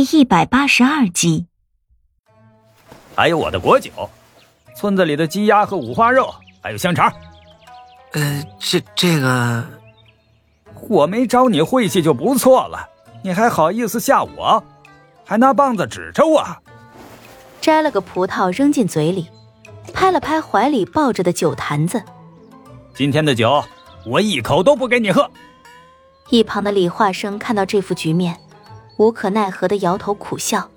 第一百八十二集，还有我的果酒，村子里的鸡鸭和五花肉，还有香肠。呃，这这个，我没招你晦气就不错了，你还好意思吓我，还拿棒子指着我。摘了个葡萄扔进嘴里，拍了拍怀里抱着的酒坛子。今天的酒，我一口都不给你喝。一旁的李化生看到这副局面，无可奈何的摇头苦笑，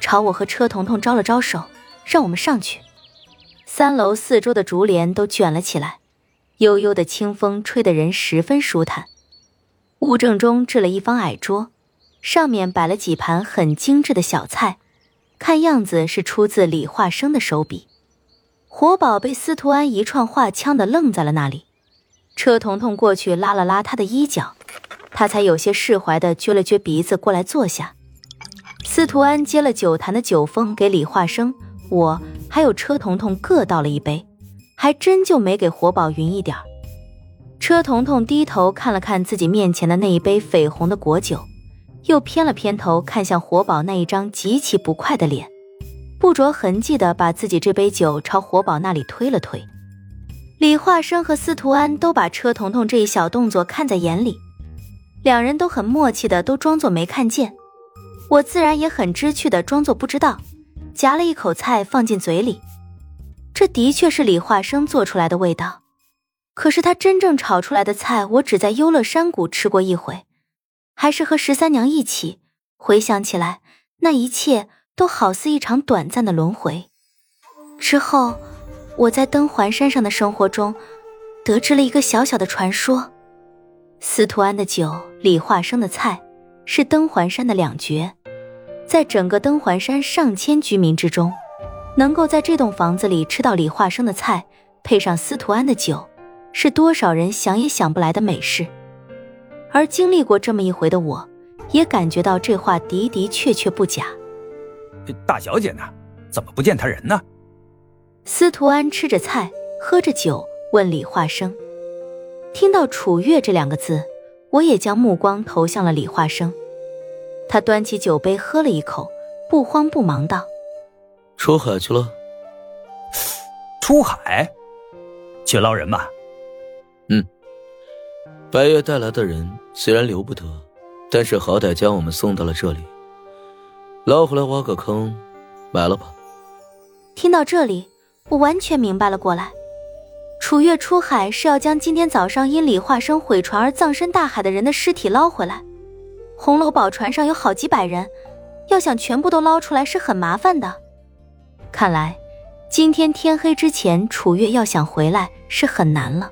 朝我和车彤彤招了招手，让我们上去。三楼四周的竹帘都卷了起来。悠悠的清风吹得人十分舒坦，屋正中置了一方矮桌，上面摆了几盘很精致的小菜，看样子是出自李化生的手笔。活宝被司徒安一串话呛得愣在了那里，车彤彤过去拉了拉他的衣角，他才有些释怀的撅了撅鼻子过来坐下。司徒安接了酒坛的酒封，给李化生、我还有车彤彤各倒了一杯。还真就没给活宝匀一点儿。车彤彤低头看了看自己面前的那一杯绯红的果酒，又偏了偏头看向活宝那一张极其不快的脸，不着痕迹的把自己这杯酒朝活宝那里推了推。李化生和司徒安都把车彤彤这一小动作看在眼里，两人都很默契的都装作没看见。我自然也很知趣的装作不知道，夹了一口菜放进嘴里。这的确是李化生做出来的味道，可是他真正炒出来的菜，我只在优乐山谷吃过一回，还是和十三娘一起。回想起来，那一切都好似一场短暂的轮回。之后，我在登环山上的生活中，得知了一个小小的传说：司徒安的酒，李化生的菜，是登环山的两绝，在整个登环山上千居民之中。能够在这栋房子里吃到李化生的菜，配上司徒安的酒，是多少人想也想不来的美事。而经历过这么一回的我，也感觉到这话的的确确不假。大小姐呢？怎么不见她人呢？司徒安吃着菜，喝着酒，问李化生。听到楚月这两个字，我也将目光投向了李化生。他端起酒杯喝了一口，不慌不忙道。出海去了。出海，去捞人吧。嗯，白月带来的人虽然留不得，但是好歹将我们送到了这里。捞回来挖个坑，埋了吧。听到这里，我完全明白了过来。楚月出海是要将今天早上因李化生毁船而葬身大海的人的尸体捞回来。红楼宝船上有好几百人，要想全部都捞出来是很麻烦的。看来，今天天黑之前，楚月要想回来是很难了。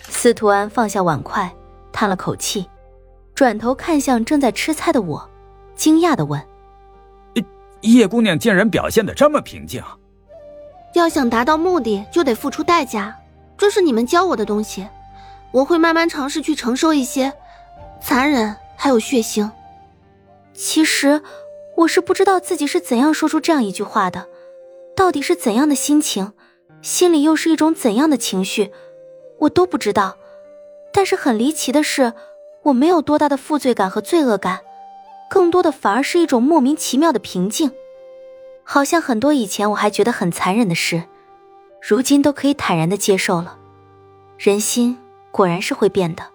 司徒安放下碗筷，叹了口气，转头看向正在吃菜的我，惊讶的问：“叶姑娘竟然表现的这么平静？要想达到目的，就得付出代价。这是你们教我的东西，我会慢慢尝试去承受一些残忍，还有血腥。其实，我是不知道自己是怎样说出这样一句话的。”到底是怎样的心情，心里又是一种怎样的情绪，我都不知道。但是很离奇的是，我没有多大的负罪感和罪恶感，更多的反而是一种莫名其妙的平静。好像很多以前我还觉得很残忍的事，如今都可以坦然的接受了。人心果然是会变的。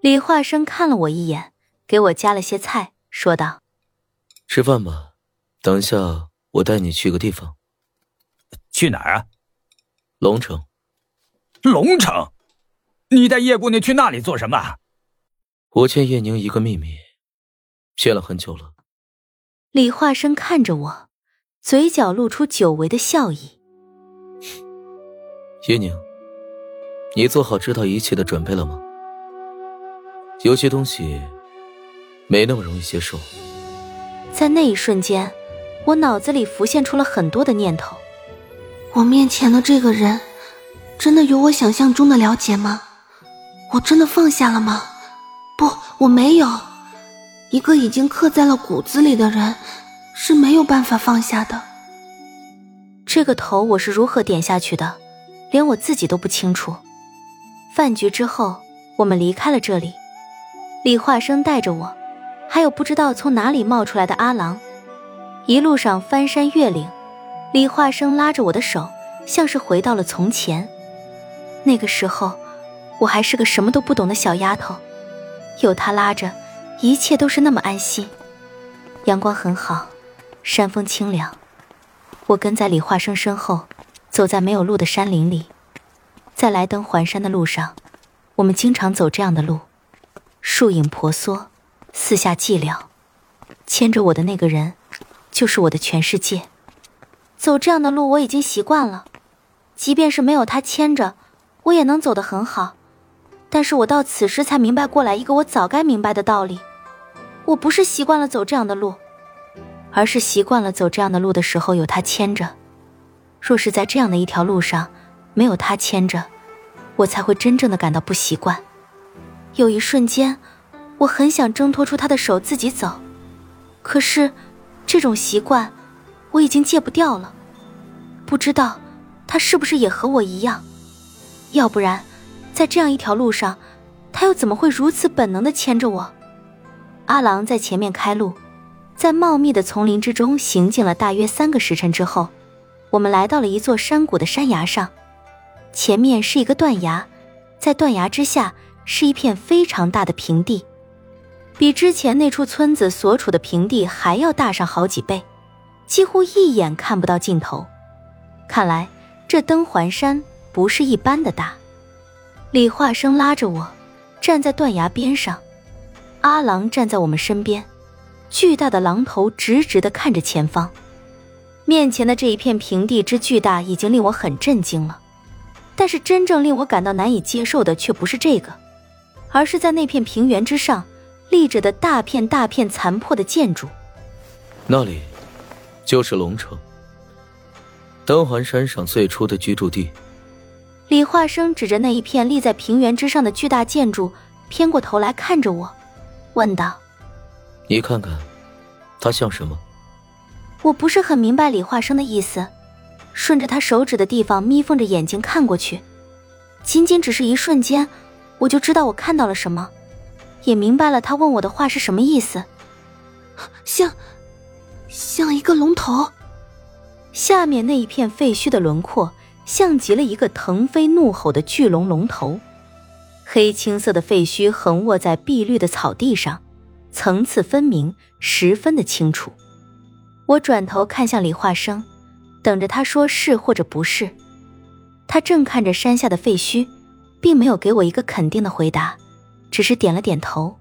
李化生看了我一眼，给我夹了些菜，说道：“吃饭吧，等一下我带你去个地方。”去哪儿啊？龙城。龙城，你带叶姑娘去那里做什么？我欠叶宁一个秘密，欠了很久了。李化生看着我，嘴角露出久违的笑意。叶宁，你做好知道一切的准备了吗？有些东西没那么容易接受。在那一瞬间，我脑子里浮现出了很多的念头。我面前的这个人，真的有我想象中的了解吗？我真的放下了吗？不，我没有。一个已经刻在了骨子里的人，是没有办法放下的。这个头我是如何点下去的，连我自己都不清楚。饭局之后，我们离开了这里。李化生带着我，还有不知道从哪里冒出来的阿郎。一路上翻山越岭，李化生拉着我的手，像是回到了从前。那个时候，我还是个什么都不懂的小丫头，有他拉着，一切都是那么安心。阳光很好，山风清凉。我跟在李化生身后，走在没有路的山林里。在来登环山的路上，我们经常走这样的路，树影婆娑，四下寂寥。牵着我的那个人，就是我的全世界。走这样的路我已经习惯了，即便是没有他牵着，我也能走得很好。但是我到此时才明白过来一个我早该明白的道理：我不是习惯了走这样的路，而是习惯了走这样的路的时候有他牵着。若是在这样的一条路上，没有他牵着，我才会真正的感到不习惯。有一瞬间，我很想挣脱出他的手自己走，可是，这种习惯，我已经戒不掉了。不知道他是不是也和我一样？要不然，在这样一条路上，他又怎么会如此本能的牵着我？阿郎在前面开路，在茂密的丛林之中行进了大约三个时辰之后，我们来到了一座山谷的山崖上。前面是一个断崖，在断崖之下是一片非常大的平地，比之前那处村子所处的平地还要大上好几倍，几乎一眼看不到尽头。看来这登环山不是一般的大。李化生拉着我站在断崖边上，阿郎站在我们身边，巨大的狼头直直的看着前方。面前的这一片平地之巨大，已经令我很震惊了。但是真正令我感到难以接受的却不是这个，而是在那片平原之上立着的大片大片残破的建筑。那里，就是龙城，登环山上最初的居住地。李化生指着那一片立在平原之上的巨大建筑，偏过头来看着我，问道：“你看看，它像什么？”我不是很明白李化生的意思。顺着他手指的地方，眯缝着眼睛看过去，仅仅只是一瞬间，我就知道我看到了什么，也明白了他问我的话是什么意思。像，像一个龙头。下面那一片废墟的轮廓，像极了一个腾飞怒吼的巨龙龙头。黑青色的废墟横卧在碧绿的草地上，层次分明，十分的清楚。我转头看向李化生。等着他说是或者不是，他正看着山下的废墟，并没有给我一个肯定的回答，只是点了点头。